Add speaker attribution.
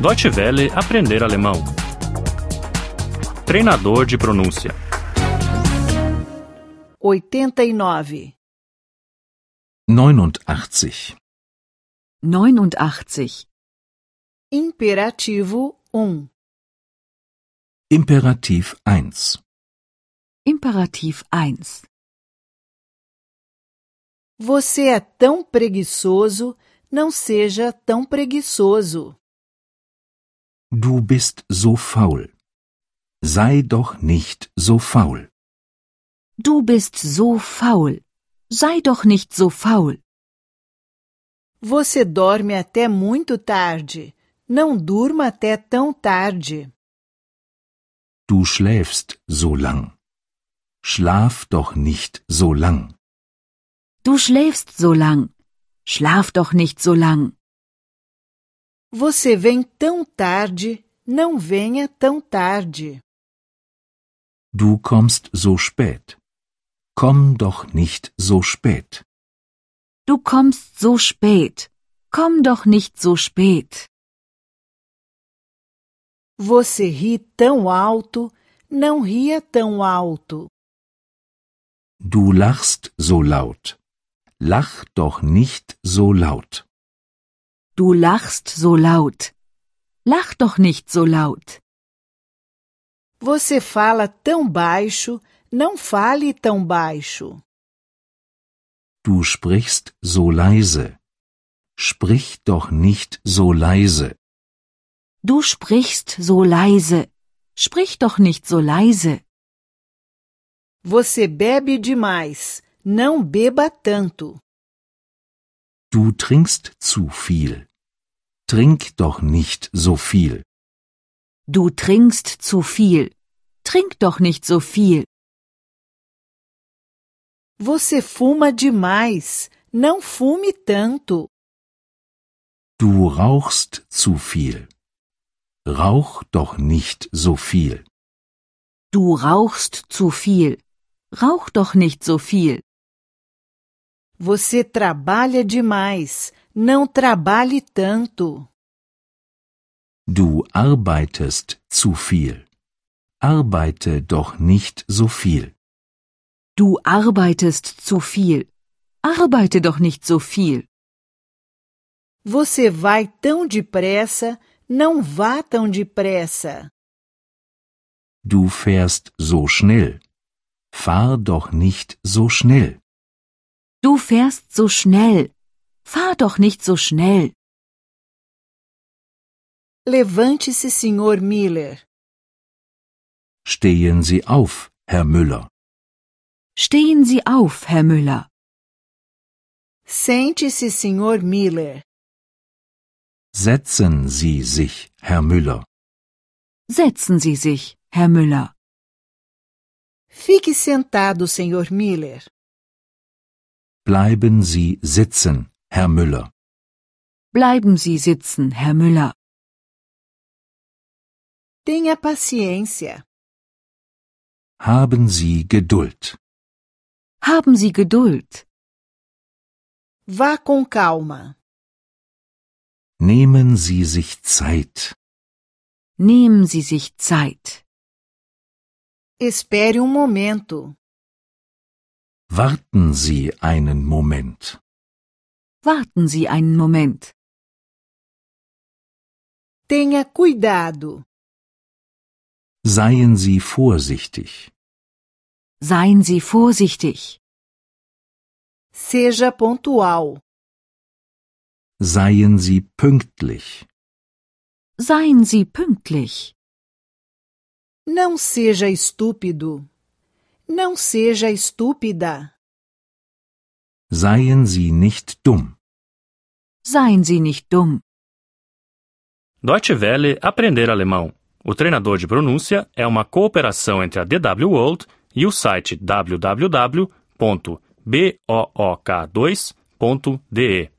Speaker 1: Deutsche Welle aprender alemão. Treinador de pronúncia.
Speaker 2: 89.
Speaker 3: 89.
Speaker 4: 89.
Speaker 2: Imperativo 1.
Speaker 3: Imperativ 1.
Speaker 4: Imperativ 1.
Speaker 2: Você é tão preguiçoso, não seja tão preguiçoso.
Speaker 3: Du bist so faul. Sei doch nicht so faul.
Speaker 4: Du bist so faul. Sei doch nicht so faul.
Speaker 2: Você dorme até muito tarde. Não durma até tão tarde.
Speaker 3: Du schläfst so lang. Schlaf doch nicht so lang.
Speaker 4: Du schläfst so lang. Schlaf doch nicht so lang.
Speaker 2: Você vem tão tarde. Não venha tão tarde.
Speaker 3: Du kommst so spät. Komm doch nicht so spät.
Speaker 4: Du kommst so spät. Komm doch nicht so spät.
Speaker 2: Você ri tão alto. Não ria tão alto.
Speaker 3: Du lachst so laut. Lach doch nicht so laut.
Speaker 4: Du lachst so laut. Lach doch nicht so laut.
Speaker 2: Você fala tão baixo. Não fale tão baixo.
Speaker 3: Du sprichst so leise. Sprich doch nicht so leise.
Speaker 4: Du sprichst so leise. Sprich doch nicht so leise.
Speaker 2: Você bebe demais. Não beba tanto.
Speaker 3: Du trinkst zu viel. Trink doch nicht so viel.
Speaker 4: Du trinkst zu viel. Trink doch nicht so viel.
Speaker 2: Você fuma demais. Não fume tanto.
Speaker 3: Du rauchst zu viel. Rauch doch nicht so viel.
Speaker 4: Du rauchst zu viel. Rauch doch nicht so viel.
Speaker 2: Você trabalha demais. Não trabalhe tanto.
Speaker 3: Du arbeitest zu viel. Arbeite doch nicht so viel.
Speaker 4: Du arbeitest zu viel. Arbeite doch nicht so viel.
Speaker 2: Você vai tão depressa. Não vá tão depressa.
Speaker 3: Du fährst so schnell. Fahr doch nicht so schnell.
Speaker 4: Du fährst so schnell. Fahr doch nicht so schnell.
Speaker 2: Levante-se, Sr. Miller.
Speaker 3: Stehen Sie auf, Herr Müller.
Speaker 4: Stehen Sie auf, Herr Müller.
Speaker 2: Sente-se, Sr. Miller.
Speaker 3: Setzen Sie sich, Herr Müller.
Speaker 4: Setzen Sie sich, Herr Müller.
Speaker 2: Fique sentado, Sr. Miller.
Speaker 3: Bleiben Sie sitzen, Herr Müller.
Speaker 4: Bleiben Sie sitzen, Herr Müller.
Speaker 2: Tenha paciência.
Speaker 3: Haben Sie Geduld.
Speaker 4: Haben Sie Geduld.
Speaker 2: Vá com calma.
Speaker 3: Nehmen Sie sich Zeit.
Speaker 4: Nehmen Sie sich Zeit.
Speaker 2: Espere um momento.
Speaker 3: Warten Sie einen Moment.
Speaker 4: Warten Sie einen Moment.
Speaker 2: Tenha cuidado.
Speaker 3: Seien Sie vorsichtig.
Speaker 4: Seien Sie vorsichtig.
Speaker 2: Seja pontual.
Speaker 3: Seien Sie pünktlich.
Speaker 4: Seien Sie pünktlich.
Speaker 2: Não seja estúpido. Não seja estúpida.
Speaker 3: Seien Sie nicht dumm.
Speaker 4: Seien Sie nicht dumm.
Speaker 1: Deutsche Welle aprender alemão. O treinador de pronúncia é uma cooperação entre a DW World e o site www.book2.de.